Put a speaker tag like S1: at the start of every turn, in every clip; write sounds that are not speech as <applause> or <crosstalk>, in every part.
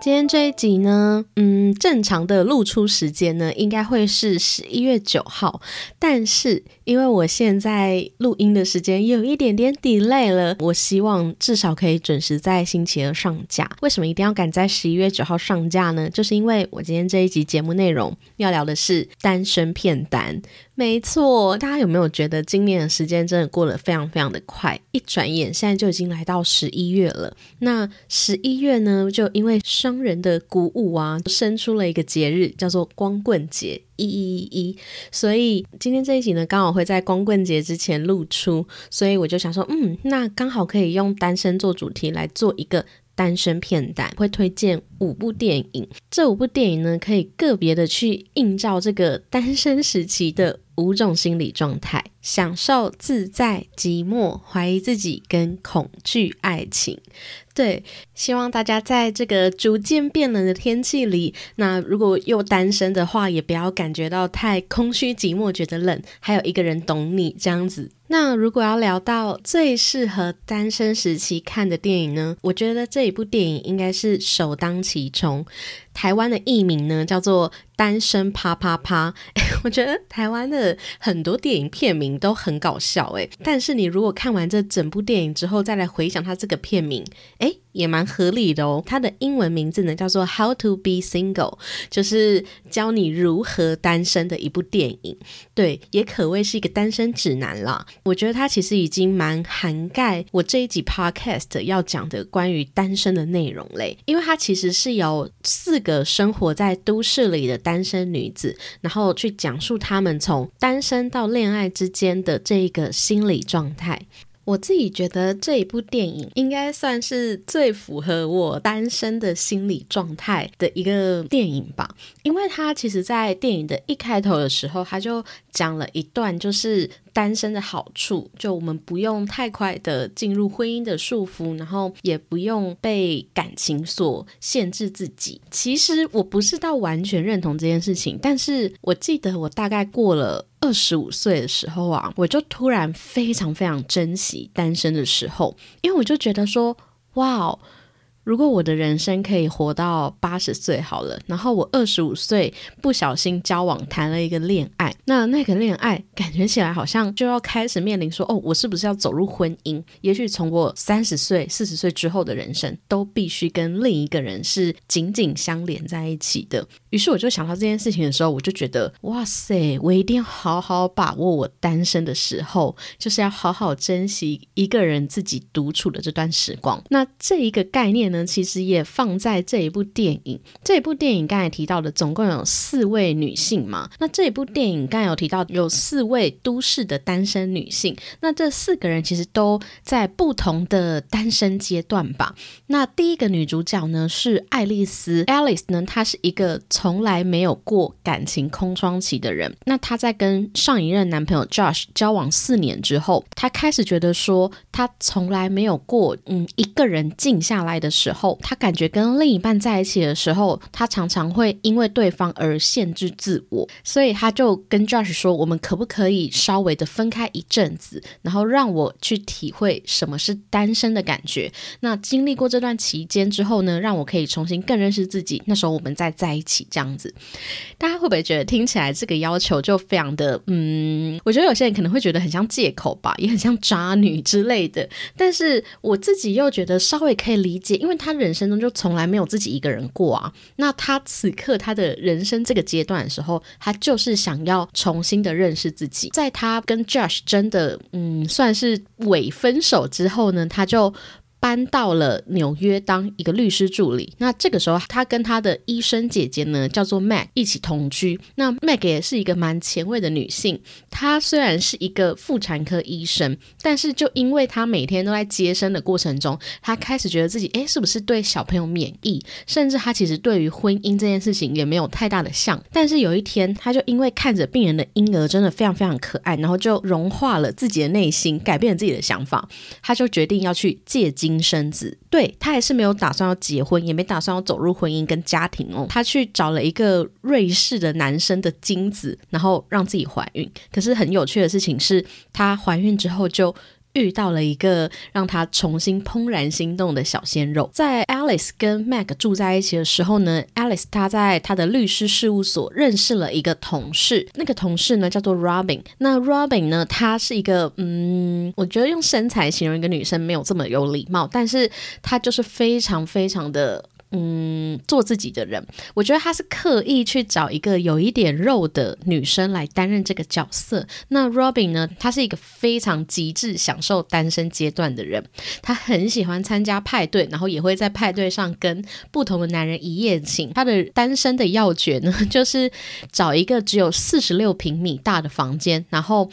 S1: 今天这一集呢，嗯，正常的露出时间呢，应该会是十一月九号，但是因为我现在录音的时间有一点点 delay 了，我希望至少可以准时在星期二上架。为什么一定要赶在十一月九号上架呢？就是因为我今天这一集节目内容要聊的是单身片单。没错，大家有没有觉得今年的时间真的过得非常非常的快？一转眼现在就已经来到十一月了。那十一月呢，就因为商人的鼓舞啊，生出了一个节日，叫做光棍节，一一一一。所以今天这一集呢，刚好会在光棍节之前露出，所以我就想说，嗯，那刚好可以用单身做主题来做一个。单身片单会推荐五部电影，这五部电影呢，可以个别的去映照这个单身时期的五种心理状态：享受、自在、寂寞、怀疑自己跟恐惧爱情。对，希望大家在这个逐渐变冷的天气里，那如果又单身的话，也不要感觉到太空虚寂寞，觉得冷，还有一个人懂你这样子。那如果要聊到最适合单身时期看的电影呢？我觉得这一部电影应该是首当其冲。台湾的艺名呢叫做《单身啪啪啪》。我觉得台湾的很多电影片名都很搞笑诶，但是你如果看完这整部电影之后，再来回想它这个片名，诶，也蛮合理的哦。它的英文名字呢叫做《How to Be Single》，就是教你如何单身的一部电影。对，也可谓是一个单身指南了。我觉得它其实已经蛮涵盖我这一集 Podcast 要讲的关于单身的内容嘞，因为它其实是由四个生活在都市里的单身女子，然后去讲述她们从单身到恋爱之间的这一个心理状态。我自己觉得这一部电影应该算是最符合我单身的心理状态的一个电影吧，因为它其实，在电影的一开头的时候，他就讲了一段，就是。单身的好处，就我们不用太快的进入婚姻的束缚，然后也不用被感情所限制自己。其实我不是到完全认同这件事情，但是我记得我大概过了二十五岁的时候啊，我就突然非常非常珍惜单身的时候，因为我就觉得说，哇哦。如果我的人生可以活到八十岁好了，然后我二十五岁不小心交往谈了一个恋爱，那那个恋爱感觉起来好像就要开始面临说，哦，我是不是要走入婚姻？也许从我三十岁、四十岁之后的人生，都必须跟另一个人是紧紧相连在一起的。于是我就想到这件事情的时候，我就觉得，哇塞，我一定要好好把握我单身的时候，就是要好好珍惜一个人自己独处的这段时光。那这一个概念呢？其实也放在这一部电影。这一部电影刚才提到的，总共有四位女性嘛？那这一部电影刚才有提到有四位都市的单身女性。那这四个人其实都在不同的单身阶段吧？那第一个女主角呢是爱丽丝，Alice 呢，她是一个从来没有过感情空窗期的人。那她在跟上一任男朋友 Josh 交往四年之后，她开始觉得说，她从来没有过嗯一个人静下来的时。候，她感觉跟另一半在一起的时候，她常常会因为对方而限制自我，所以他就跟 Josh 说：“我们可不可以稍微的分开一阵子，然后让我去体会什么是单身的感觉？那经历过这段期间之后呢，让我可以重新更认识自己。那时候我们再在一起，这样子，大家会不会觉得听起来这个要求就非常的……嗯，我觉得有些人可能会觉得很像借口吧，也很像渣女之类的。但是我自己又觉得稍微可以理解，因为。他人生中就从来没有自己一个人过啊，那他此刻他的人生这个阶段的时候，他就是想要重新的认识自己。在他跟 Josh 真的嗯算是伪分手之后呢，他就。搬到了纽约当一个律师助理。那这个时候，他跟他的医生姐姐呢，叫做 Mag，一起同居。那 Mag 也是一个蛮前卫的女性。她虽然是一个妇产科医生，但是就因为她每天都在接生的过程中，她开始觉得自己，诶，是不是对小朋友免疫？甚至她其实对于婚姻这件事情也没有太大的像。但是有一天，她就因为看着病人的婴儿真的非常非常可爱，然后就融化了自己的内心，改变了自己的想法。她就决定要去借精。金生子，对他还是没有打算要结婚，也没打算要走入婚姻跟家庭哦。他去找了一个瑞士的男生的精子，然后让自己怀孕。可是很有趣的事情是，她怀孕之后就。遇到了一个让他重新怦然心动的小鲜肉。在 Alice 跟 Mac 住在一起的时候呢，Alice 她在她的律师事务所认识了一个同事，那个同事呢叫做 Robin。那 Robin 呢，她是一个嗯，我觉得用身材形容一个女生没有这么有礼貌，但是她就是非常非常的。嗯，做自己的人，我觉得他是刻意去找一个有一点肉的女生来担任这个角色。那 Robin 呢，他是一个非常极致享受单身阶段的人，他很喜欢参加派对，然后也会在派对上跟不同的男人一夜情。他的单身的要诀呢，<laughs> 就是找一个只有四十六平米大的房间，然后。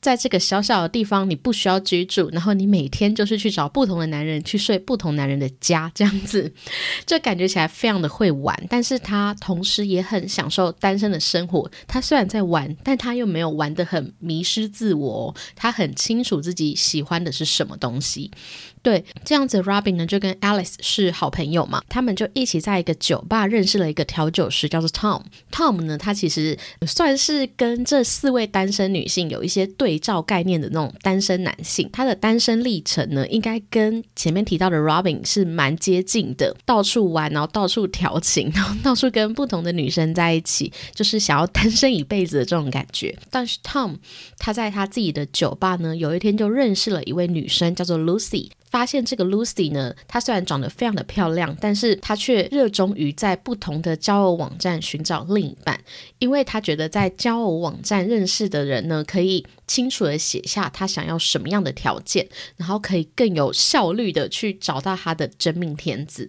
S1: 在这个小小的地方，你不需要居住，然后你每天就是去找不同的男人去睡不同男人的家，这样子，<laughs> 就感觉起来非常的会玩。但是他同时也很享受单身的生活。他虽然在玩，但他又没有玩得很迷失自我，他很清楚自己喜欢的是什么东西。对，这样子，Robin 呢就跟 Alice 是好朋友嘛，他们就一起在一个酒吧认识了一个调酒师，叫做 Tom。Tom 呢，他其实算是跟这四位单身女性有一些对照概念的那种单身男性。他的单身历程呢，应该跟前面提到的 Robin 是蛮接近的，到处玩，然后到处调情，然后到处跟不同的女生在一起，就是想要单身一辈子的这种感觉。但是 Tom 他在他自己的酒吧呢，有一天就认识了一位女生，叫做 Lucy。发现这个 Lucy 呢，她虽然长得非常的漂亮，但是她却热衷于在不同的交友网站寻找另一半，因为她觉得在交友网站认识的人呢，可以。清楚的写下他想要什么样的条件，然后可以更有效率的去找到他的真命天子。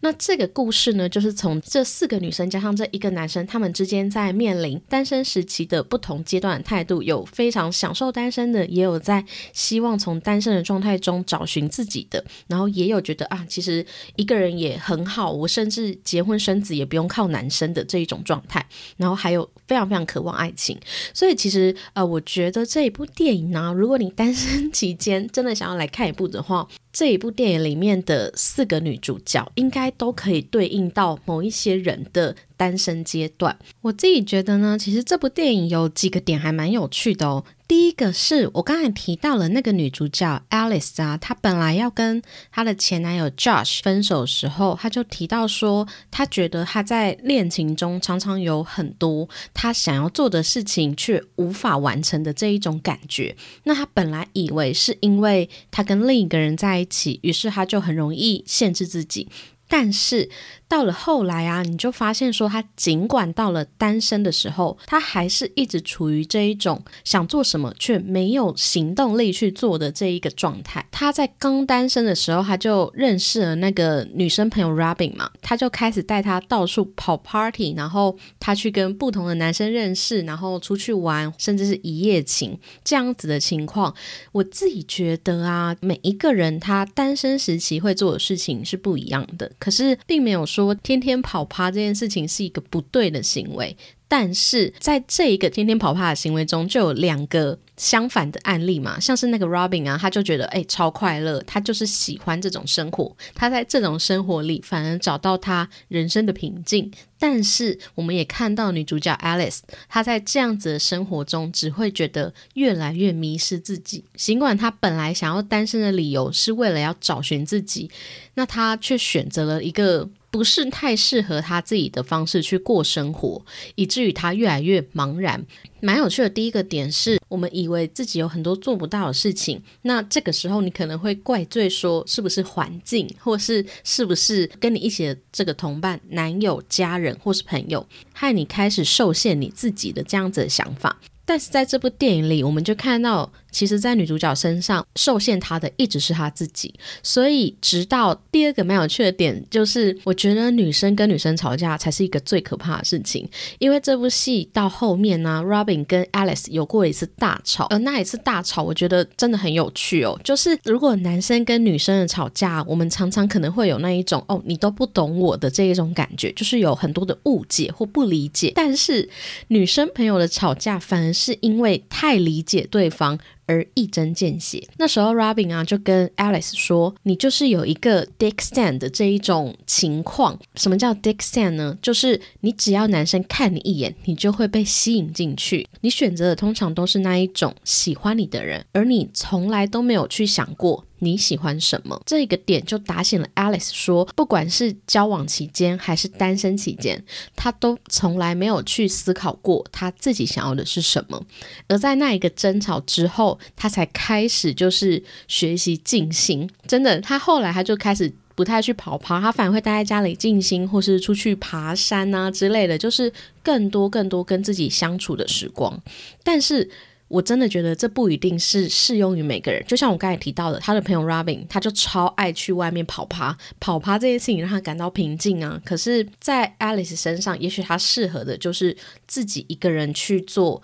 S1: 那这个故事呢，就是从这四个女生加上这一个男生，他们之间在面临单身时期的不同阶段的态度，有非常享受单身的，也有在希望从单身的状态中找寻自己的，然后也有觉得啊，其实一个人也很好，我甚至结婚生子也不用靠男生的这一种状态，然后还有非常非常渴望爱情。所以其实呃，我觉得这。这部电影呢，如果你单身期间真的想要来看一部的话，这一部电影里面的四个女主角应该都可以对应到某一些人的。单身阶段，我自己觉得呢，其实这部电影有几个点还蛮有趣的哦。第一个是我刚才提到了那个女主角 Alice 啊，她本来要跟她的前男友 Josh 分手的时候，她就提到说，她觉得她在恋情中常常有很多她想要做的事情却无法完成的这一种感觉。那她本来以为是因为她跟另一个人在一起，于是她就很容易限制自己，但是。到了后来啊，你就发现说，他尽管到了单身的时候，他还是一直处于这一种想做什么却没有行动力去做的这一个状态。他在刚单身的时候，他就认识了那个女生朋友 Robin 嘛，他就开始带她到处跑 party，然后他去跟不同的男生认识，然后出去玩，甚至是一夜情这样子的情况。我自己觉得啊，每一个人他单身时期会做的事情是不一样的，可是并没有说。说天天跑趴这件事情是一个不对的行为，但是在这一个天天跑趴的行为中，就有两个相反的案例嘛，像是那个 Robin 啊，他就觉得哎超快乐，他就是喜欢这种生活，他在这种生活里反而找到他人生的平静。但是我们也看到女主角 Alice，她在这样子的生活中，只会觉得越来越迷失自己。尽管她本来想要单身的理由是为了要找寻自己，那她却选择了一个。不是太适合他自己的方式去过生活，以至于他越来越茫然。蛮有趣的第一个点是，我们以为自己有很多做不到的事情，那这个时候你可能会怪罪说，是不是环境，或是是不是跟你一起的这个同伴、男友、家人或是朋友，害你开始受限你自己的这样子的想法。但是在这部电影里，我们就看到，其实，在女主角身上受限她的一直是她自己。所以，直到第二个蛮有趣的点，就是我觉得女生跟女生吵架才是一个最可怕的事情。因为这部戏到后面呢，Robin 跟 Alice 有过一次大吵，而那一次大吵，我觉得真的很有趣哦。就是如果男生跟女生的吵架，我们常常可能会有那一种哦，你都不懂我的这一种感觉，就是有很多的误解或不理解。但是女生朋友的吵架反而。是因为太理解对方，而一针见血。那时候 Robin 啊就跟 Alice 说：“你就是有一个 Dick stand 的这一种情况。什么叫 Dick stand 呢？就是你只要男生看你一眼，你就会被吸引进去。你选择的通常都是那一种喜欢你的人，而你从来都没有去想过。”你喜欢什么？这个点就打醒了 Alice，说不管是交往期间还是单身期间，他都从来没有去思考过他自己想要的是什么。而在那一个争吵之后，他才开始就是学习静心。真的，他后来他就开始不太去跑跑，他反而会待在家里静心，或是出去爬山啊之类的，就是更多更多跟自己相处的时光。但是。我真的觉得这不一定是适用于每个人。就像我刚才提到的，他的朋友 Robin，他就超爱去外面跑趴，跑趴这件事情让他感到平静啊。可是，在 Alice 身上，也许他适合的就是自己一个人去做。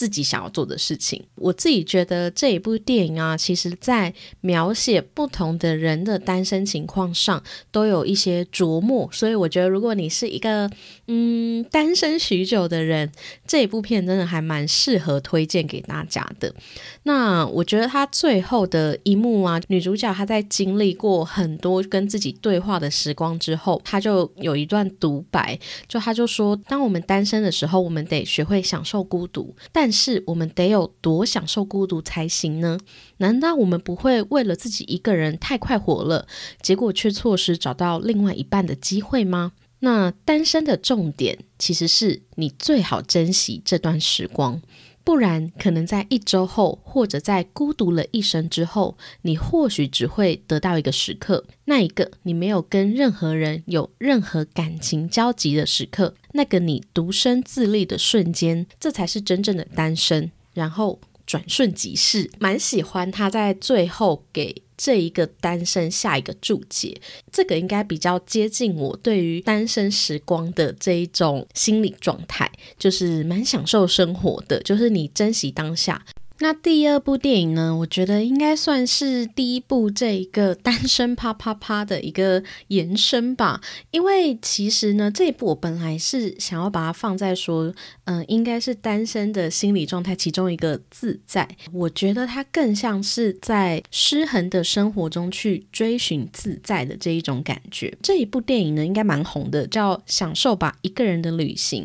S1: 自己想要做的事情，我自己觉得这一部电影啊，其实在描写不同的人的单身情况上都有一些琢磨，所以我觉得如果你是一个嗯单身许久的人，这一部片真的还蛮适合推荐给大家的。那我觉得他最后的一幕啊，女主角她在经历过很多跟自己对话的时光之后，她就有一段独白，就她就说，当我们单身的时候，我们得学会享受孤独，但是我们得有多享受孤独才行呢？难道我们不会为了自己一个人太快活了，结果却错失找到另外一半的机会吗？那单身的重点其实是你最好珍惜这段时光。不然，可能在一周后，或者在孤独了一生之后，你或许只会得到一个时刻，那一个你没有跟任何人有任何感情交集的时刻，那个你独身自立的瞬间，这才是真正的单身。然后转瞬即逝，蛮喜欢他在最后给。这一个单身下一个注解，这个应该比较接近我对于单身时光的这一种心理状态，就是蛮享受生活的，就是你珍惜当下。那第二部电影呢？我觉得应该算是第一部这一个单身啪啪啪的一个延伸吧。因为其实呢，这一部我本来是想要把它放在说，嗯，应该是单身的心理状态其中一个自在。我觉得它更像是在失衡的生活中去追寻自在的这一种感觉。这一部电影呢，应该蛮红的，叫《享受吧一个人的旅行》。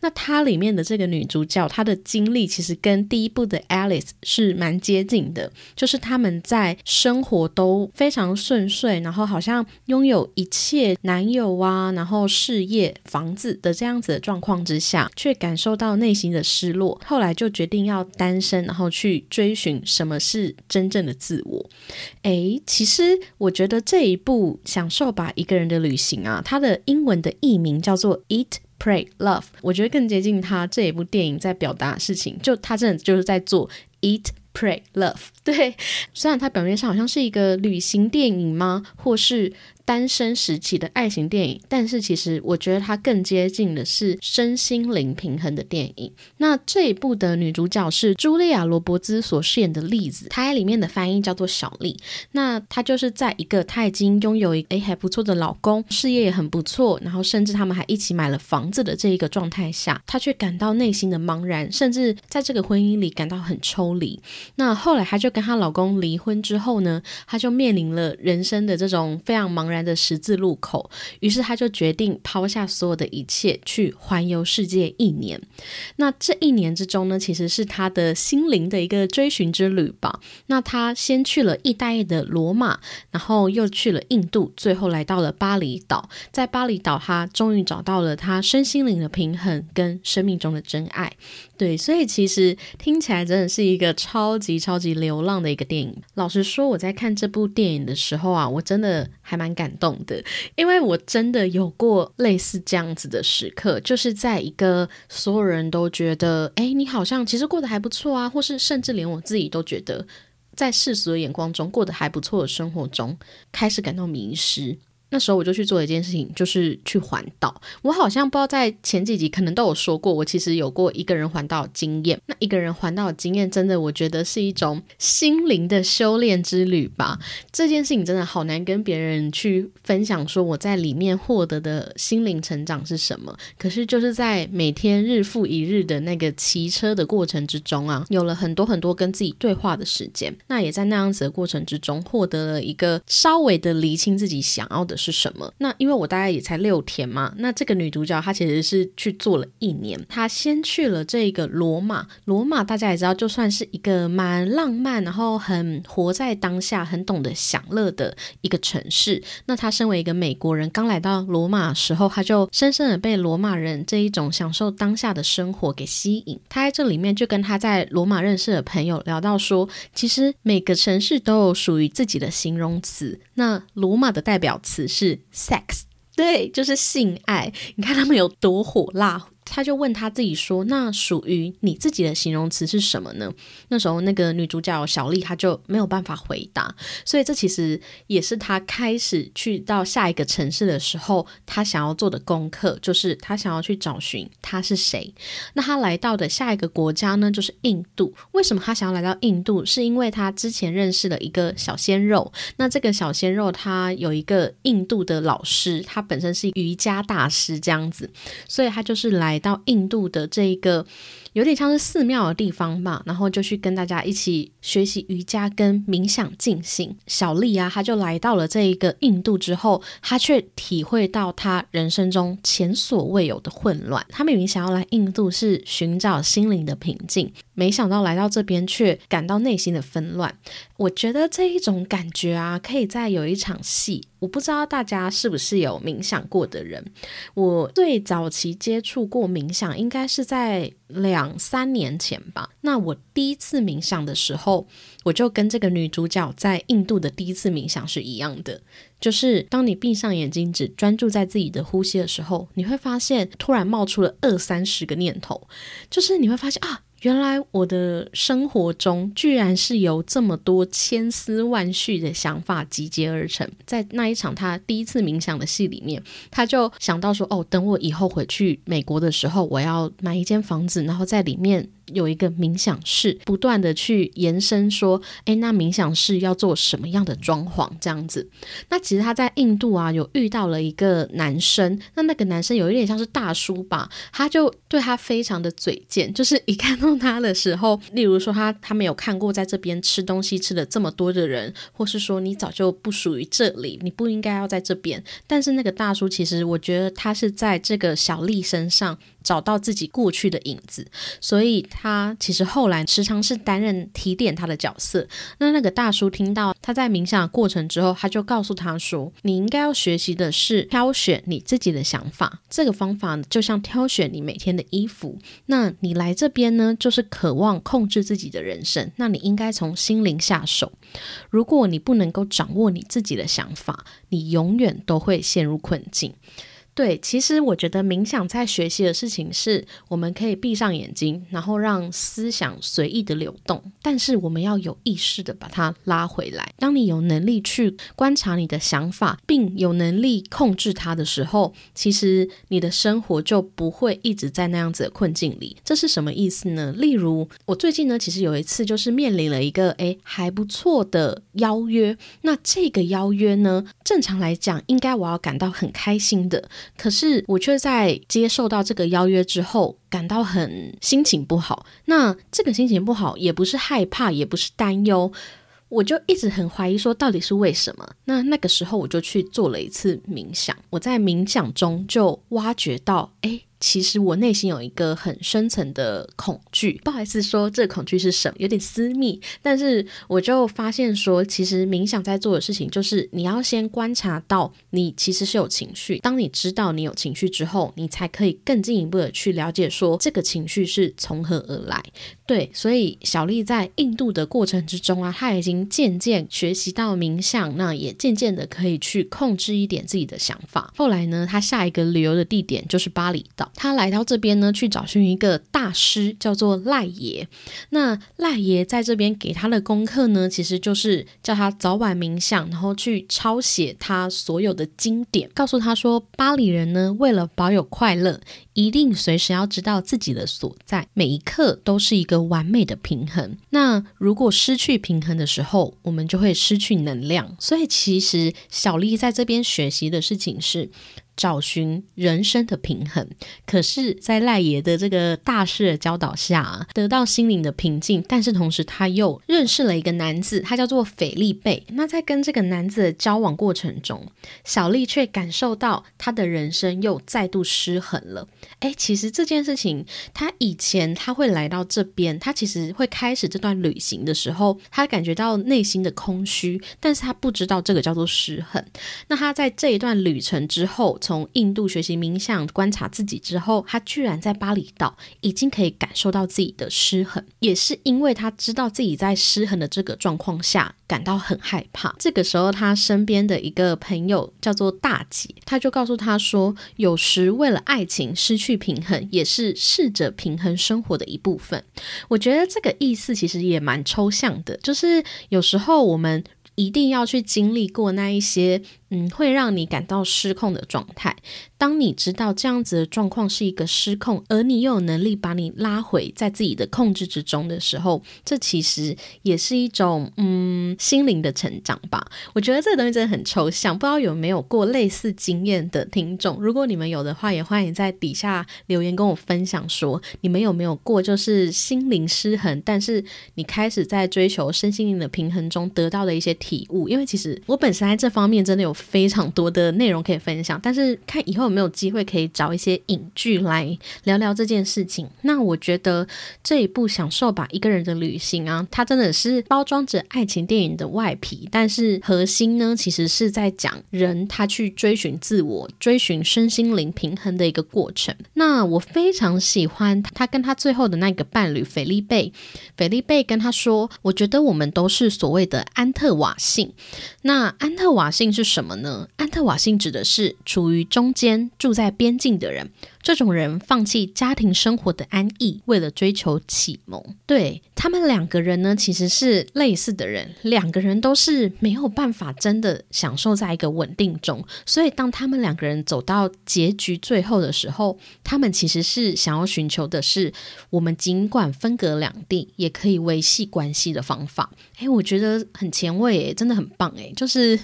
S1: 那它里面的这个女主角，她的经历其实跟第一部的是蛮接近的，就是他们在生活都非常顺遂，然后好像拥有一切男友啊，然后事业、房子的这样子的状况之下，却感受到内心的失落，后来就决定要单身，然后去追寻什么是真正的自我。诶，其实我觉得这一部享受吧一个人的旅行啊，它的英文的译名叫做 Eat。Pray Love，我觉得更接近他这一部电影在表达的事情，就他真的就是在做 Eat Pray Love。对，虽然它表面上好像是一个旅行电影吗，或是。单身时期的爱情电影，但是其实我觉得它更接近的是身心灵平衡的电影。那这一部的女主角是茱莉亚·罗伯兹所饰演的栗子，她里面的翻译叫做小丽。那她就是在一个她已经拥有一诶还不错的老公，事业也很不错，然后甚至他们还一起买了房子的这一个状态下，她却感到内心的茫然，甚至在这个婚姻里感到很抽离。那后来她就跟她老公离婚之后呢，她就面临了人生的这种非常茫。然的十字路口，于是他就决定抛下所有的一切，去环游世界一年。那这一年之中呢，其实是他的心灵的一个追寻之旅吧。那他先去了意大利的罗马，然后又去了印度，最后来到了巴厘岛。在巴厘岛，他终于找到了他身心灵的平衡跟生命中的真爱。对，所以其实听起来真的是一个超级超级流浪的一个电影。老实说，我在看这部电影的时候啊，我真的还蛮感动的，因为我真的有过类似这样子的时刻，就是在一个所有人都觉得，哎，你好像其实过得还不错啊，或是甚至连我自己都觉得，在世俗的眼光中过得还不错的生活中，开始感到迷失。那时候我就去做一件事情，就是去环岛。我好像不知道在前几集可能都有说过，我其实有过一个人环岛经验。那一个人环岛的经验，真的我觉得是一种心灵的修炼之旅吧。这件事情真的好难跟别人去分享，说我在里面获得的心灵成长是什么。可是就是在每天日复一日的那个骑车的过程之中啊，有了很多很多跟自己对话的时间。那也在那样子的过程之中，获得了一个稍微的厘清自己想要的是什么。那因为我大概也才六天嘛，那这个女主角她其实是去做了一年。她先去了这个罗马，罗马大家也知道，就算是一个蛮浪漫，然后很活在当下，很懂得享乐的一个城市。那她身为一个美国人，刚来到罗马的时候，她就深深的被罗马人这一种享受当下的生活给吸引。她在这里面就跟她在罗马认识的朋友聊到说，其实每个城市都有属于自己的形容词。那罗马的代表词是 sex，对，就是性爱。你看他们有多火辣。他就问他自己说：“那属于你自己的形容词是什么呢？”那时候那个女主角小丽她就没有办法回答，所以这其实也是她开始去到下一个城市的时候，她想要做的功课，就是她想要去找寻他是谁。那她来到的下一个国家呢，就是印度。为什么她想要来到印度？是因为她之前认识了一个小鲜肉。那这个小鲜肉他有一个印度的老师，他本身是瑜伽大师这样子，所以他就是来。到印度的这一个。有点像是寺庙的地方吧，然后就去跟大家一起学习瑜伽跟冥想静心。小丽啊，她就来到了这一个印度之后，她却体会到她人生中前所未有的混乱。她明明想要来印度是寻找心灵的平静，没想到来到这边却感到内心的纷乱。我觉得这一种感觉啊，可以在有一场戏，我不知道大家是不是有冥想过的人。我最早期接触过冥想，应该是在两。三年前吧，那我第一次冥想的时候，我就跟这个女主角在印度的第一次冥想是一样的，就是当你闭上眼睛，只专注在自己的呼吸的时候，你会发现突然冒出了二三十个念头，就是你会发现啊。原来我的生活中居然是由这么多千丝万绪的想法集结而成。在那一场他第一次冥想的戏里面，他就想到说：“哦，等我以后回去美国的时候，我要买一间房子，然后在里面。”有一个冥想室，不断的去延伸说，哎，那冥想室要做什么样的装潢？这样子，那其实他在印度啊，有遇到了一个男生，那那个男生有一点像是大叔吧，他就对他非常的嘴贱，就是一看到他的时候，例如说他他没有看过在这边吃东西吃了这么多的人，或是说你早就不属于这里，你不应该要在这边。但是那个大叔其实我觉得他是在这个小丽身上。找到自己过去的影子，所以他其实后来时常是担任提点他的角色。那那个大叔听到他在冥想过程之后，他就告诉他说：“你应该要学习的是挑选你自己的想法。这个方法就像挑选你每天的衣服。那你来这边呢，就是渴望控制自己的人生。那你应该从心灵下手。如果你不能够掌握你自己的想法，你永远都会陷入困境。”对，其实我觉得冥想在学习的事情是，我们可以闭上眼睛，然后让思想随意的流动，但是我们要有意识的把它拉回来。当你有能力去观察你的想法，并有能力控制它的时候，其实你的生活就不会一直在那样子的困境里。这是什么意思呢？例如，我最近呢，其实有一次就是面临了一个诶还不错的邀约，那这个邀约呢，正常来讲，应该我要感到很开心的。可是我却在接受到这个邀约之后，感到很心情不好。那这个心情不好，也不是害怕，也不是担忧，我就一直很怀疑，说到底是为什么？那那个时候，我就去做了一次冥想。我在冥想中就挖掘到，哎。其实我内心有一个很深层的恐惧，不好意思说这恐惧是什么，有点私密。但是我就发现说，其实冥想在做的事情就是你要先观察到你其实是有情绪。当你知道你有情绪之后，你才可以更进一步的去了解说这个情绪是从何而来。对，所以小丽在印度的过程之中啊，她已经渐渐学习到冥想，那也渐渐的可以去控制一点自己的想法。后来呢，她下一个旅游的地点就是巴厘岛。他来到这边呢，去找寻一个大师，叫做赖爷。那赖爷在这边给他的功课呢，其实就是叫他早晚冥想，然后去抄写他所有的经典，告诉他说，巴黎人呢，为了保有快乐，一定随时要知道自己的所在，每一刻都是一个完美的平衡。那如果失去平衡的时候，我们就会失去能量。所以其实小丽在这边学习的事情是。找寻人生的平衡，可是，在赖爷的这个大师的教导下，得到心灵的平静。但是同时，他又认识了一个男子，他叫做斐利贝。那在跟这个男子的交往过程中，小丽却感受到他的人生又再度失衡了。哎，其实这件事情，他以前他会来到这边，他其实会开始这段旅行的时候，他感觉到内心的空虚，但是他不知道这个叫做失衡。那他在这一段旅程之后。从印度学习冥想、观察自己之后，他居然在巴厘岛已经可以感受到自己的失衡，也是因为他知道自己在失衡的这个状况下感到很害怕。这个时候，他身边的一个朋友叫做大姐，他就告诉他说：“有时为了爱情失去平衡，也是试着平衡生活的一部分。”我觉得这个意思其实也蛮抽象的，就是有时候我们一定要去经历过那一些。嗯，会让你感到失控的状态。当你知道这样子的状况是一个失控，而你又有能力把你拉回在自己的控制之中的时候，这其实也是一种嗯心灵的成长吧。我觉得这个东西真的很抽象，不知道有没有过类似经验的听众。如果你们有的话，也欢迎在底下留言跟我分享，说你们有没有过就是心灵失衡，但是你开始在追求身心灵的平衡中得到的一些体悟。因为其实我本身在这方面真的有。非常多的内容可以分享，但是看以后有没有机会可以找一些影剧来聊聊这件事情。那我觉得这一部《享受吧一个人的旅行》啊，它真的是包装着爱情电影的外皮，但是核心呢，其实是在讲人他去追寻自我、追寻身心灵平衡的一个过程。那我非常喜欢他跟他最后的那个伴侣菲利贝，菲利贝跟他说：“我觉得我们都是所谓的安特瓦性。那安特瓦性是什么？”呢？安特瓦辛指的是处于中间、住在边境的人。这种人放弃家庭生活的安逸，为了追求启蒙。对他们两个人呢，其实是类似的人。两个人都是没有办法真的享受在一个稳定中。所以，当他们两个人走到结局最后的时候，他们其实是想要寻求的是，我们尽管分隔两地，也可以维系关系的方法。诶，我觉得很前卫，诶，真的很棒，诶，就是。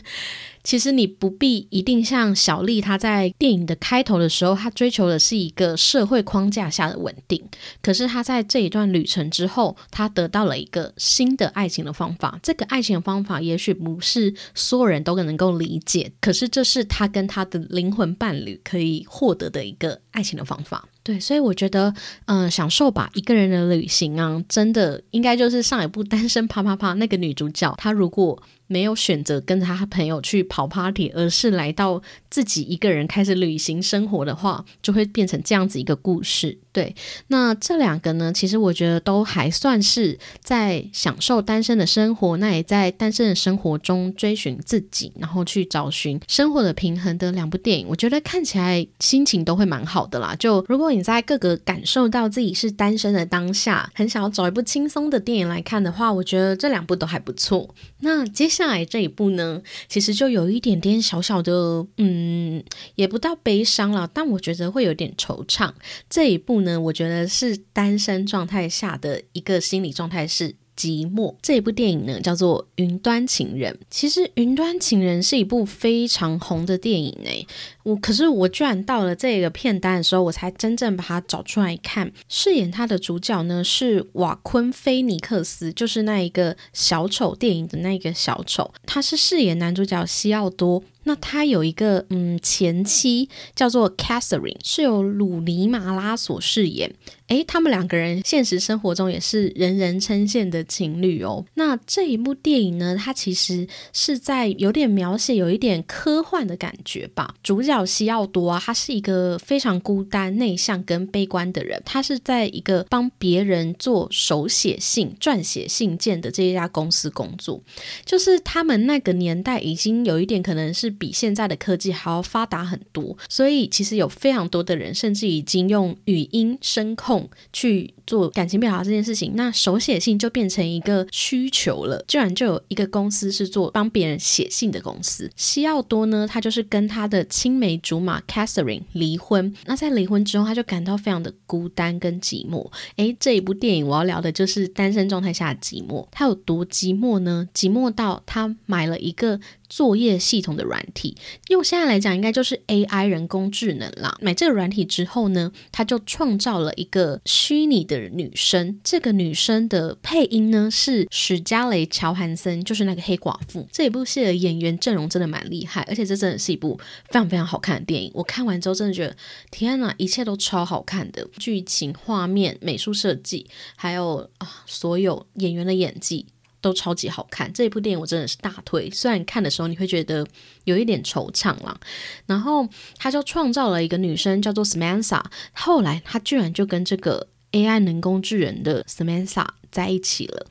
S1: 其实你不必一定像小丽，她在电影的开头的时候，她追求的是一个社会框架下的稳定。可是他在这一段旅程之后，他得到了一个新的爱情的方法。这个爱情的方法也许不是所有人都能够理解，可是这是他跟他的灵魂伴侣可以获得的一个爱情的方法。对，所以我觉得，嗯，享受吧一个人的旅行啊，真的应该就是上一部《单身啪啪啪》那个女主角，她如果。没有选择跟他朋友去跑 party，而是来到自己一个人开始旅行生活的话，就会变成这样子一个故事。对，那这两个呢，其实我觉得都还算是在享受单身的生活，那也在单身的生活中追寻自己，然后去找寻生活的平衡的两部电影。我觉得看起来心情都会蛮好的啦。就如果你在各个感受到自己是单身的当下，很想要找一部轻松的电影来看的话，我觉得这两部都还不错。那接下下来这一部呢，其实就有一点点小小的，嗯，也不到悲伤了，但我觉得会有点惆怅。这一部呢。我觉得是单身状态下的一个心理状态是寂寞。这一部电影呢，叫做《云端情人》。其实，《云端情人》是一部非常红的电影诶。我可是我居然到了这个片单的时候，我才真正把它找出来看。饰演他的主角呢是瓦昆菲尼克斯，就是那一个小丑电影的那个小丑。他是饰演男主角西奥多。那他有一个嗯前妻叫做 Catherine，是由鲁尼马拉所饰演。诶，他们两个人现实生活中也是人人称羡的情侣哦。那这一部电影呢，它其实是在有点描写，有一点科幻的感觉吧。主角角西奥多啊，他是一个非常孤单、内向跟悲观的人。他是在一个帮别人做手写信、撰写信件的这一家公司工作。就是他们那个年代已经有一点可能是比现在的科技还要发达很多，所以其实有非常多的人甚至已经用语音声控去做感情表达这件事情。那手写信就变成一个需求了，居然就有一个公司是做帮别人写信的公司。西奥多呢，他就是跟他的青梅竹马 Catherine 离婚。那在离婚之后，他就感到非常的孤单跟寂寞。诶，这一部电影我要聊的就是单身状态下的寂寞。他有多寂寞呢？寂寞到他买了一个。作业系统的软体，用现在来讲，应该就是 AI 人工智能啦。买这个软体之后呢，他就创造了一个虚拟的女生。这个女生的配音呢是史嘉蕾·乔韩森，就是那个黑寡妇。这一部戏的演员阵容真的蛮厉害，而且这真的是一部非常非常好看的电影。我看完之后真的觉得，天哪，一切都超好看的，剧情、画面、美术设计，还有啊，所有演员的演技。都超级好看，这一部电影我真的是大推。虽然看的时候你会觉得有一点惆怅啦，然后他就创造了一个女生叫做 Samantha，后来他居然就跟这个 AI 人工智能的 Samantha 在一起了，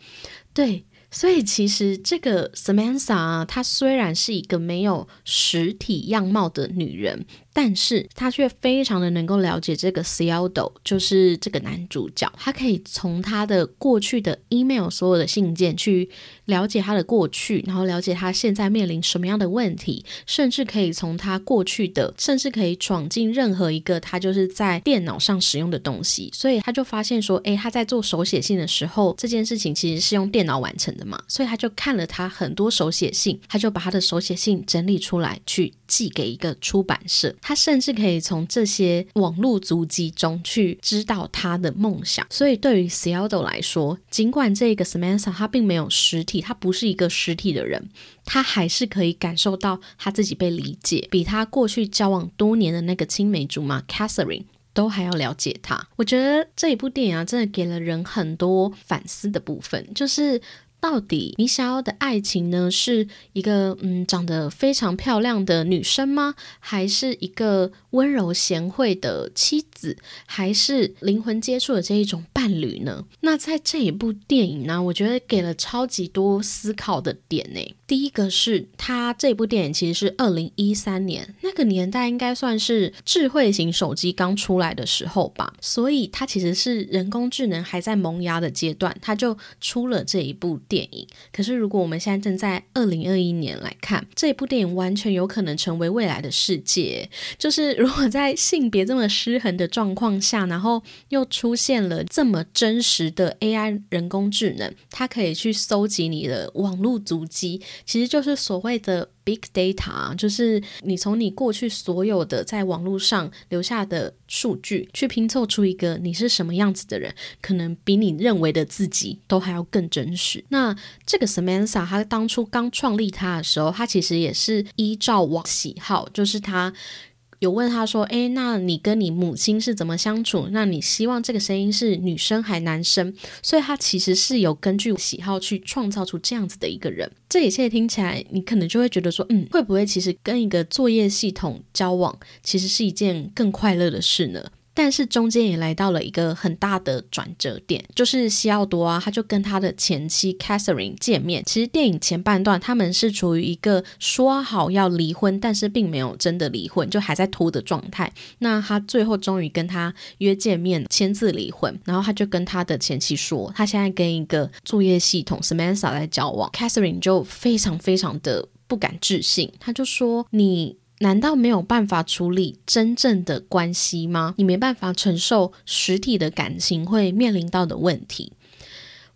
S1: 对。所以其实这个 Samantha 啊，她虽然是一个没有实体样貌的女人，但是他却非常的能够了解这个 Cialdo，就是这个男主角。他可以从他的过去的 email 所有的信件去了解他的过去，然后了解他现在面临什么样的问题，甚至可以从他过去的，甚至可以闯进任何一个他就是在电脑上使用的东西。所以他就发现说，诶，他在做手写信的时候，这件事情其实是用电脑完成。的嘛，所以他就看了他很多手写信，他就把他的手写信整理出来，去寄给一个出版社。他甚至可以从这些网络足迹中去知道他的梦想。所以对于 Cialdo 来说，尽管这个 Samantha 他并没有实体，他不是一个实体的人，他还是可以感受到他自己被理解，比他过去交往多年的那个青梅竹马 Catherine。都还要了解他。我觉得这一部电影啊，真的给了人很多反思的部分，就是。到底你想要的爱情呢，是一个嗯长得非常漂亮的女生吗？还是一个温柔贤惠的妻子？还是灵魂接触的这一种伴侣呢？那在这一部电影呢，我觉得给了超级多思考的点呢。第一个是他这部电影其实是二零一三年那个年代，应该算是智慧型手机刚出来的时候吧，所以它其实是人工智能还在萌芽的阶段，他就出了这一部电影。可是如果我们现在正在二零二一年来看这部电影，完全有可能成为未来的世界。就是如果在性别这么失衡的状况下，然后又出现了这么真实的 AI 人工智能，它可以去搜集你的网络足迹。其实就是所谓的 big data，就是你从你过去所有的在网络上留下的数据，去拼凑出一个你是什么样子的人，可能比你认为的自己都还要更真实。那这个 Samantha，他当初刚创立他的时候，他其实也是依照我喜好，就是他。有问他说：“诶，那你跟你母亲是怎么相处？那你希望这个声音是女生还男生？所以他其实是有根据喜好去创造出这样子的一个人。这一切听起来，你可能就会觉得说，嗯，会不会其实跟一个作业系统交往，其实是一件更快乐的事呢？”但是中间也来到了一个很大的转折点，就是西奥多啊，他就跟他的前妻 Catherine 见面。其实电影前半段他们是处于一个说好要离婚，但是并没有真的离婚，就还在拖的状态。那他最后终于跟他约见面，签字离婚。然后他就跟他的前妻说，他现在跟一个作业系统 Samantha 在交往。Catherine 就非常非常的不敢置信，他就说你。难道没有办法处理真正的关系吗？你没办法承受实体的感情会面临到的问题。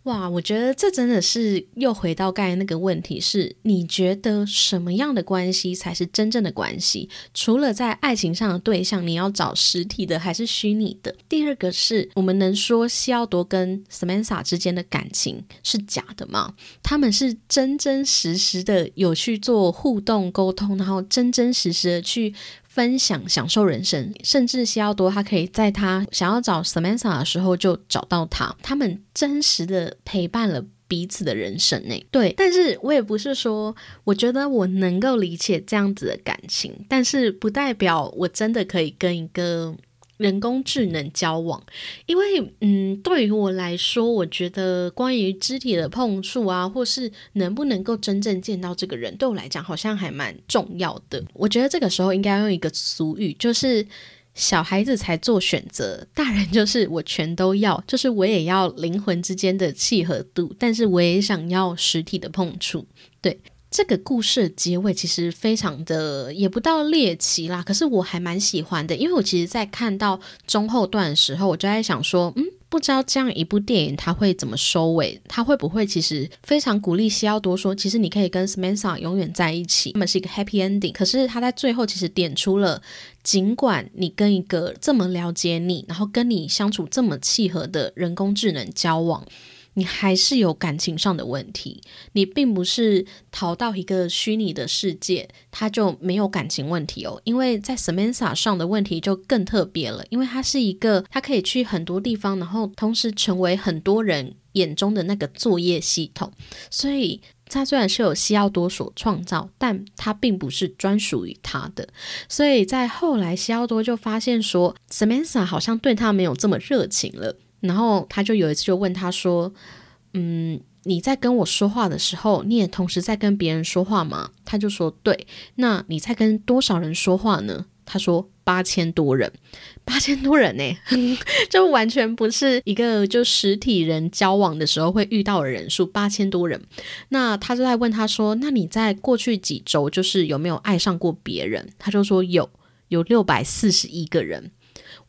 S1: 哇，我觉得这真的是又回到刚才那个问题：是你觉得什么样的关系才是真正的关系？除了在爱情上的对象，你要找实体的还是虚拟的？第二个是我们能说西奥多跟 Samantha 之间的感情是假的吗？他们是真真实实的有去做互动沟通，然后真真实实的去。分享、享受人生，甚至西奥多他可以在他想要找 Samantha 的时候就找到他。他们真实的陪伴了。彼此的人生呢。对，但是我也不是说我觉得我能够理解这样子的感情，但是不代表我真的可以跟一个。人工智能交往，因为嗯，对于我来说，我觉得关于肢体的碰触啊，或是能不能够真正见到这个人，对我来讲好像还蛮重要的。我觉得这个时候应该用一个俗语，就是小孩子才做选择，大人就是我全都要，就是我也要灵魂之间的契合度，但是我也想要实体的碰触，对。这个故事结尾其实非常的也不到猎奇啦，可是我还蛮喜欢的，因为我其实，在看到中后段的时候，我就在想说，嗯，不知道这样一部电影它会怎么收尾，它会不会其实非常鼓励西奥多说，其实你可以跟 Samantha 永远在一起，那么是一个 happy ending。可是他在最后其实点出了，尽管你跟一个这么了解你，然后跟你相处这么契合的人工智能交往。你还是有感情上的问题，你并不是逃到一个虚拟的世界，他就没有感情问题哦。因为在 Samantha 上的问题就更特别了，因为他是一个，他可以去很多地方，然后同时成为很多人眼中的那个作业系统。所以，他虽然是有西奥多所创造，但他并不是专属于他的。所以在后来，西奥多就发现说，Samantha 好像对他没有这么热情了。然后他就有一次就问他说：“嗯，你在跟我说话的时候，你也同时在跟别人说话吗？”他就说：“对。”那你在跟多少人说话呢？他说：“八千多人，八千多人呢，<laughs> 就完全不是一个就实体人交往的时候会遇到的人数，八千多人。”那他就在问他说：“那你在过去几周就是有没有爱上过别人？”他就说：“有，有六百四十一个人。”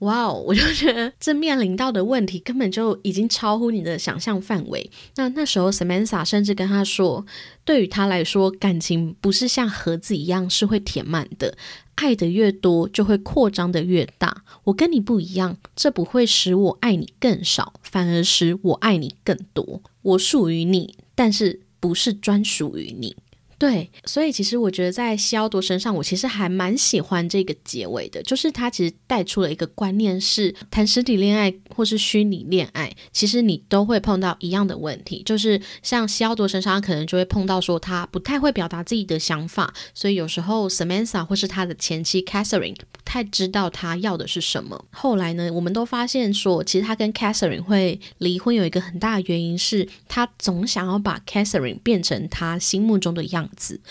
S1: 哇哦，<laughs> 我就觉得这面临到的问题根本就已经超乎你的想象范围。那那时候，Samantha 甚至跟他说，对于他来说，感情不是像盒子一样是会填满的，爱的越多就会扩张的越大。我跟你不一样，这不会使我爱你更少，反而使我爱你更多。我属于你，但是不是专属于你。对，所以其实我觉得在西奥多身上，我其实还蛮喜欢这个结尾的，就是他其实带出了一个观念，是谈实体恋爱或是虚拟恋爱，其实你都会碰到一样的问题，就是像西奥多身上，可能就会碰到说他不太会表达自己的想法，所以有时候 Samantha 或是他的前妻 Catherine 不太知道他要的是什么。后来呢，我们都发现说，其实他跟 Catherine 会离婚有一个很大的原因是他总想要把 Catherine 变成他心目中的样。子，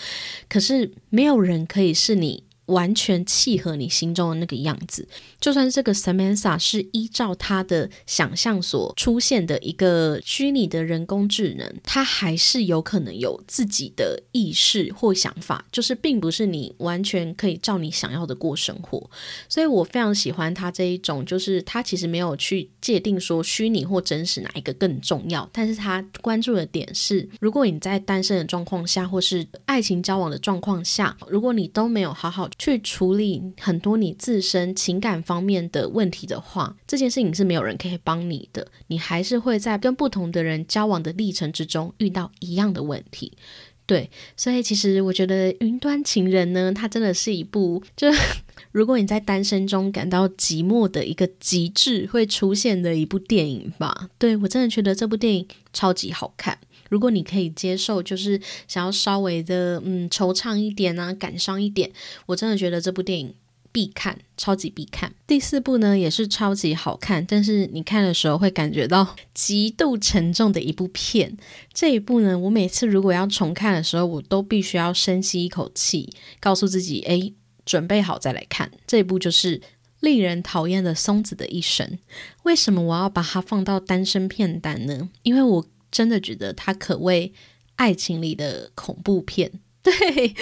S1: 可是没有人可以是你。完全契合你心中的那个样子，就算这个 Samantha 是依照他的想象所出现的一个虚拟的人工智能，他还是有可能有自己的意识或想法，就是并不是你完全可以照你想要的过生活。所以我非常喜欢他这一种，就是他其实没有去界定说虚拟或真实哪一个更重要，但是他关注的点是，如果你在单身的状况下，或是爱情交往的状况下，如果你都没有好好。去处理很多你自身情感方面的问题的话，这件事情是没有人可以帮你的，你还是会在跟不同的人交往的历程之中遇到一样的问题。对，所以其实我觉得《云端情人》呢，它真的是一部，就 <laughs> 如果你在单身中感到寂寞的一个极致会出现的一部电影吧。对我真的觉得这部电影超级好看。如果你可以接受，就是想要稍微的嗯惆怅一点啊，感伤一点，我真的觉得这部电影必看，超级必看。第四部呢也是超级好看，但是你看的时候会感觉到极度沉重的一部片。这一部呢，我每次如果要重看的时候，我都必须要深吸一口气，告诉自己，哎，准备好再来看。这一部就是令人讨厌的松子的一生。为什么我要把它放到单身片单呢？因为我。真的觉得它可谓爱情里的恐怖片，<laughs> 对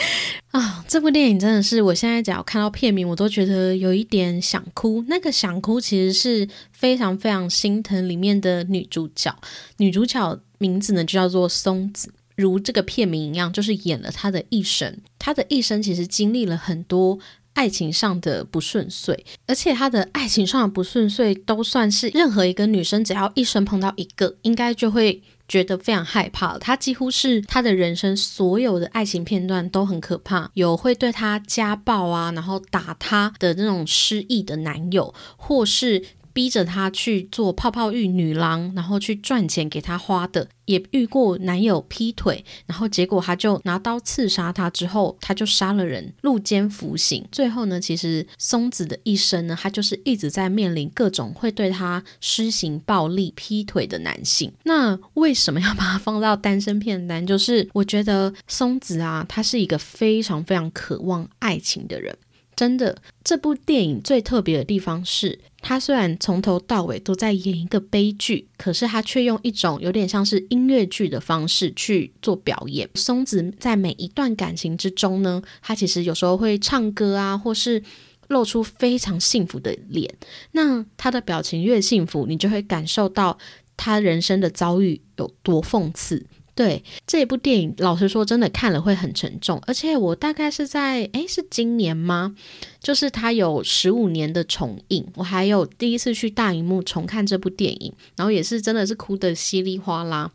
S1: 啊，这部电影真的是我现在只要看到片名，我都觉得有一点想哭。那个想哭其实是非常非常心疼里面的女主角，女主角名字呢就叫做松子，如这个片名一样，就是演了她的一生。她的一生其实经历了很多。爱情上的不顺遂，而且她的爱情上的不顺遂都算是任何一个女生只要一生碰到一个，应该就会觉得非常害怕。他几乎是他的人生所有的爱情片段都很可怕，有会对他家暴啊，然后打他的那种失忆的男友，或是。逼着她去做泡泡浴女郎，然后去赚钱给她花的。也遇过男友劈腿，然后结果他就拿刀刺杀她，之后他就杀了人，入监服刑。最后呢，其实松子的一生呢，他就是一直在面临各种会对他施行暴力、劈腿的男性。那为什么要把它放到单身片单？就是我觉得松子啊，他是一个非常非常渴望爱情的人。真的，这部电影最特别的地方是，他虽然从头到尾都在演一个悲剧，可是他却用一种有点像是音乐剧的方式去做表演。松子在每一段感情之中呢，他其实有时候会唱歌啊，或是露出非常幸福的脸。那他的表情越幸福，你就会感受到他人生的遭遇有多讽刺。对这部电影，老实说，真的看了会很沉重。而且我大概是在，诶，是今年吗？就是它有十五年的重映，我还有第一次去大荧幕重看这部电影，然后也是真的是哭得稀里哗啦。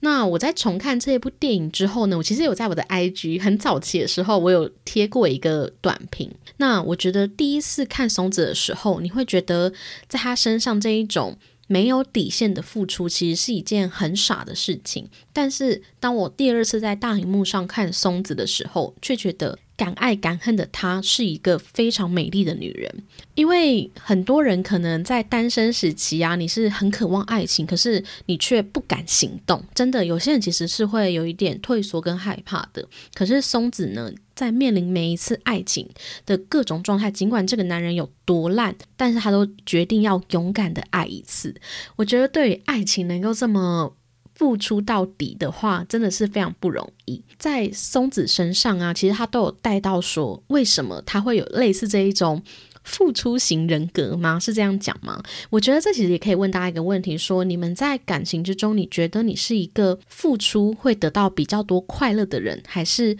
S1: 那我在重看这一部电影之后呢，我其实有在我的 IG 很早期的时候，我有贴过一个短评。那我觉得第一次看松子的时候，你会觉得在他身上这一种。没有底线的付出，其实是一件很傻的事情。但是，当我第二次在大荧幕上看松子的时候，却觉得敢爱敢恨的她是一个非常美丽的女人。因为很多人可能在单身时期啊，你是很渴望爱情，可是你却不敢行动。真的，有些人其实是会有一点退缩跟害怕的。可是松子呢？在面临每一次爱情的各种状态，尽管这个男人有多烂，但是他都决定要勇敢的爱一次。我觉得对于爱情能够这么付出到底的话，真的是非常不容易。在松子身上啊，其实他都有带到说，为什么他会有类似这一种付出型人格吗？是这样讲吗？我觉得这其实也可以问大家一个问题：说你们在感情之中，你觉得你是一个付出会得到比较多快乐的人，还是？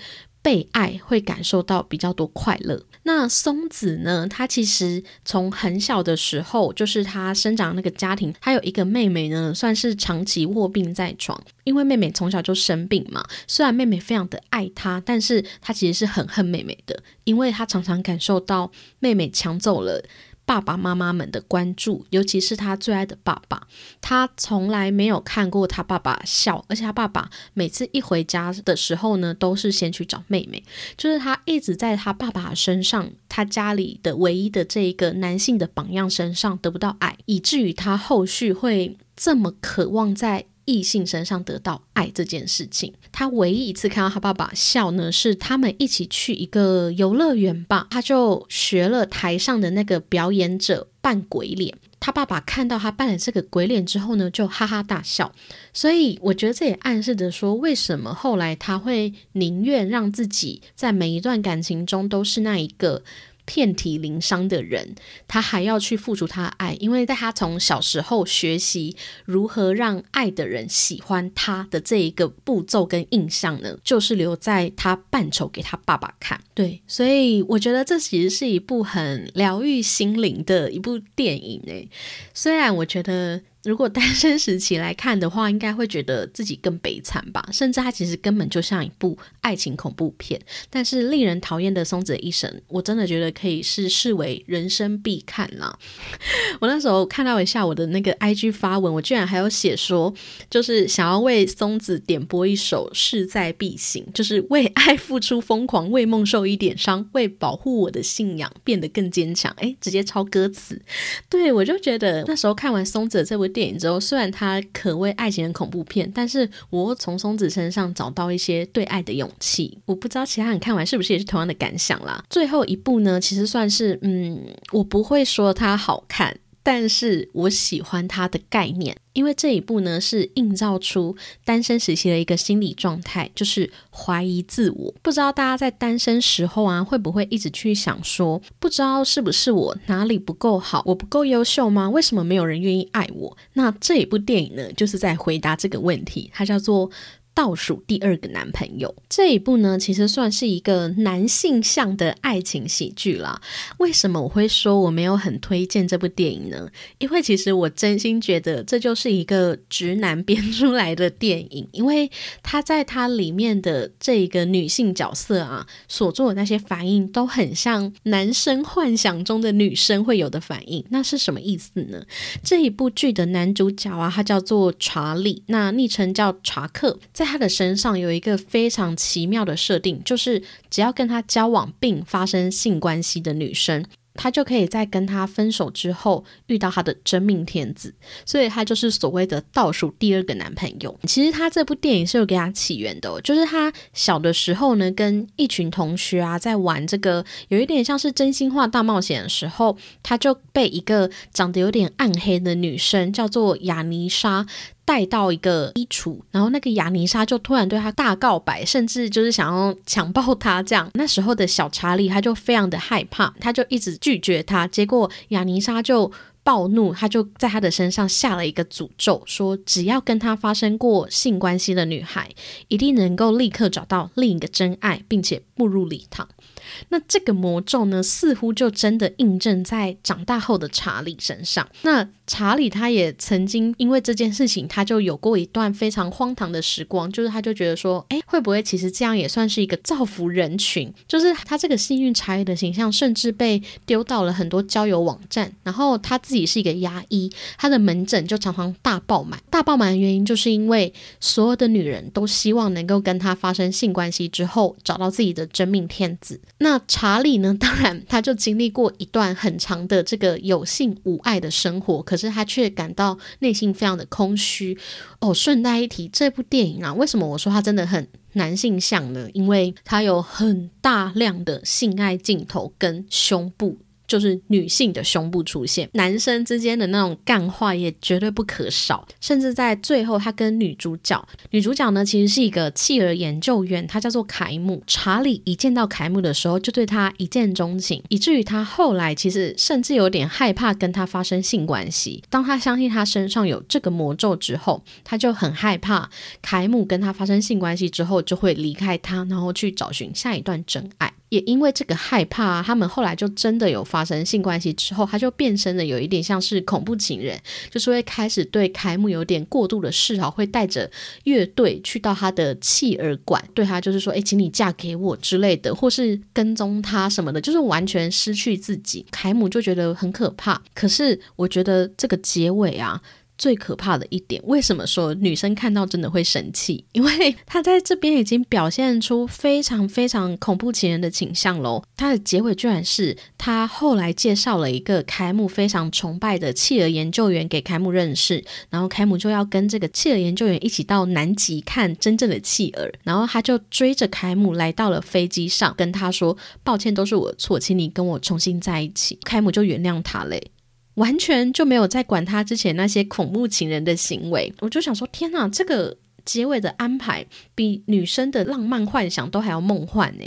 S1: 被爱会感受到比较多快乐。那松子呢？她其实从很小的时候，就是她生长那个家庭，她有一个妹妹呢，算是长期卧病在床。因为妹妹从小就生病嘛，虽然妹妹非常的爱她，但是她其实是很恨妹妹的，因为她常常感受到妹妹抢走了。爸爸妈妈们的关注，尤其是他最爱的爸爸，他从来没有看过他爸爸笑，而且他爸爸每次一回家的时候呢，都是先去找妹妹，就是他一直在他爸爸身上，他家里的唯一的这一个男性的榜样身上得不到爱，以至于他后续会这么渴望在。异性身上得到爱这件事情，他唯一一次看到他爸爸笑呢，是他们一起去一个游乐园吧，他就学了台上的那个表演者扮鬼脸，他爸爸看到他扮了这个鬼脸之后呢，就哈哈大笑。所以我觉得这也暗示着说，为什么后来他会宁愿让自己在每一段感情中都是那一个。遍体鳞伤的人，他还要去付出他的爱，因为在他从小时候学习如何让爱的人喜欢他的这一个步骤跟印象呢，就是留在他扮丑给他爸爸看。对，所以我觉得这其实是一部很疗愈心灵的一部电影诶。虽然我觉得。如果单身时期来看的话，应该会觉得自己更悲惨吧，甚至它其实根本就像一部爱情恐怖片。但是令人讨厌的松子一生，我真的觉得可以是视为人生必看啦。<laughs> 我那时候看到一下我的那个 IG 发文，我居然还有写说，就是想要为松子点播一首势在必行，就是为爱付出疯狂，为梦受一点伤，为保护我的信仰变得更坚强。哎，直接抄歌词。对我就觉得那时候看完松子这部。电影之后，虽然它可谓爱情的恐怖片，但是我从松子身上找到一些对爱的勇气。我不知道其他人看完是不是也是同样的感想啦。最后一部呢，其实算是嗯，我不会说它好看。但是我喜欢它的概念，因为这一步呢是映照出单身时期的一个心理状态，就是怀疑自我。不知道大家在单身时候啊，会不会一直去想说，不知道是不是我哪里不够好，我不够优秀吗？为什么没有人愿意爱我？那这一部电影呢，就是在回答这个问题，它叫做。倒数第二个男朋友这一部呢，其实算是一个男性向的爱情喜剧啦。为什么我会说我没有很推荐这部电影呢？因为其实我真心觉得这就是一个直男编出来的电影，因为他在他里面的这个女性角色啊，所做的那些反应都很像男生幻想中的女生会有的反应。那是什么意思呢？这一部剧的男主角啊，他叫做查理，那昵称叫查克，在他的身上有一个非常奇妙的设定，就是只要跟他交往并发生性关系的女生。他就可以在跟他分手之后遇到他的真命天子，所以他就是所谓的倒数第二个男朋友。其实他这部电影是有给他起源的，就是他小的时候呢，跟一群同学啊在玩这个有一点像是真心话大冒险的时候，他就被一个长得有点暗黑的女生叫做雅尼莎。带到一个衣橱，然后那个雅尼莎就突然对他大告白，甚至就是想要强暴他。这样，那时候的小查理他就非常的害怕，他就一直拒绝他。结果雅尼莎就暴怒，他就在他的身上下了一个诅咒，说只要跟他发生过性关系的女孩，一定能够立刻找到另一个真爱，并且步入礼堂。那这个魔咒呢，似乎就真的印证在长大后的查理身上。那查理他也曾经因为这件事情，他就有过一段非常荒唐的时光，就是他就觉得说，哎，会不会其实这样也算是一个造福人群？就是他这个幸运查理的形象，甚至被丢到了很多交友网站。然后他自己是一个牙医，他的门诊就常常大爆满。大爆满的原因，就是因为所有的女人都希望能够跟他发生性关系之后，找到自己的真命天子。那查理呢？<laughs> 当然，他就经历过一段很长的这个有性无爱的生活，可是他却感到内心非常的空虚。哦，顺带一提，这部电影啊，为什么我说它真的很男性向呢？因为它有很大量的性爱镜头跟胸部。就是女性的胸部出现，男生之间的那种干话也绝对不可少。甚至在最后，他跟女主角，女主角呢其实是一个弃儿研究员，她叫做凯姆。查理一见到凯姆的时候，就对她一见钟情，以至于他后来其实甚至有点害怕跟她发生性关系。当他相信他身上有这个魔咒之后，他就很害怕凯姆跟他发生性关系之后就会离开他，然后去找寻下一段真爱。也因为这个害怕，他们后来就真的有发发生性关系之后，他就变身的有一点像是恐怖情人，就是会开始对凯姆有点过度的示好，会带着乐队去到他的弃儿馆，对他就是说，哎，请你嫁给我之类的，或是跟踪他什么的，就是完全失去自己。凯姆就觉得很可怕。可是我觉得这个结尾啊。最可怕的一点，为什么说女生看到真的会生气？<laughs> 因为他在这边已经表现出非常非常恐怖情人的倾向喽。他的结尾居然是他后来介绍了一个凯姆非常崇拜的企鹅研究员给凯姆认识，然后凯姆就要跟这个企鹅研究员一起到南极看真正的企鹅，然后他就追着凯姆来到了飞机上，跟他说：“抱歉，都是我的错，请你跟我重新在一起。”凯姆就原谅他嘞。完全就没有在管他之前那些恐怖情人的行为，我就想说，天哪，这个结尾的安排比女生的浪漫幻想都还要梦幻呢。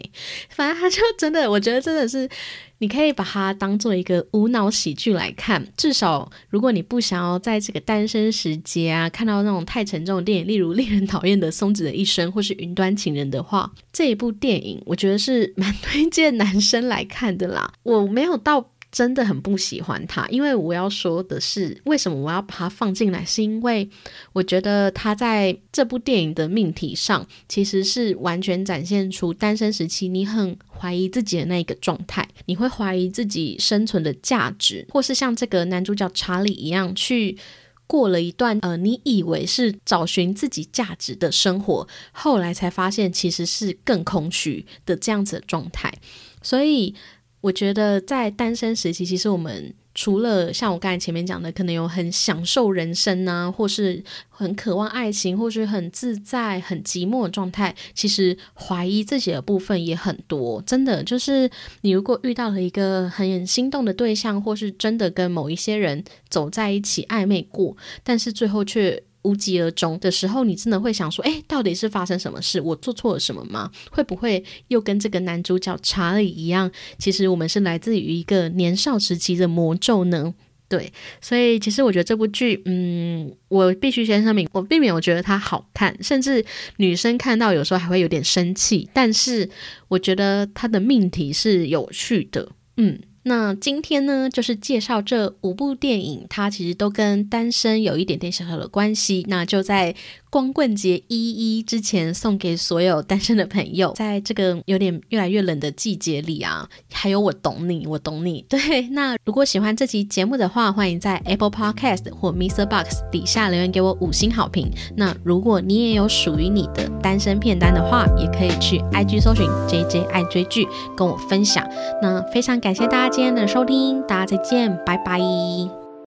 S1: 反正他就真的，我觉得真的是，你可以把它当做一个无脑喜剧来看。至少如果你不想要在这个单身时节啊看到那种太沉重的电影，例如令人讨厌的松子的一生或是云端情人的话，这一部电影我觉得是蛮推荐男生来看的啦。我没有到。真的很不喜欢他，因为我要说的是，为什么我要把它放进来？是因为我觉得他在这部电影的命题上，其实是完全展现出单身时期你很怀疑自己的那个状态，你会怀疑自己生存的价值，或是像这个男主角查理一样，去过了一段呃，你以为是找寻自己价值的生活，后来才发现其实是更空虚的这样子的状态，所以。我觉得在单身时期，其实我们除了像我刚才前面讲的，可能有很享受人生啊，或是很渴望爱情，或是很自在、很寂寞的状态，其实怀疑自己的部分也很多。真的，就是你如果遇到了一个很心动的对象，或是真的跟某一些人走在一起暧昧过，但是最后却。无疾而终的时候，你真的会想说：“哎，到底是发生什么事？我做错了什么吗？会不会又跟这个男主角查理一样？其实我们是来自于一个年少时期的魔咒呢？”对，所以其实我觉得这部剧，嗯，我必须先声明，我并没有觉得它好看，甚至女生看到有时候还会有点生气。但是我觉得它的命题是有趣的，嗯。那今天呢，就是介绍这五部电影，它其实都跟单身有一点点小小的关系。那就在。光棍节一一之前送给所有单身的朋友，<laughs> 在这个有点越来越冷的季节里啊，还有我懂你，我懂你。<laughs> 对，那如果喜欢这期节目的话，欢迎在 Apple Podcast 或 Mr. Box 底下留言给我五星好评。那如果你也有属于你的单身片单的话，也可以去 IG 搜寻 JJ 爱追剧，跟我分享。那非常感谢大家今天的收听，大家再见，拜拜。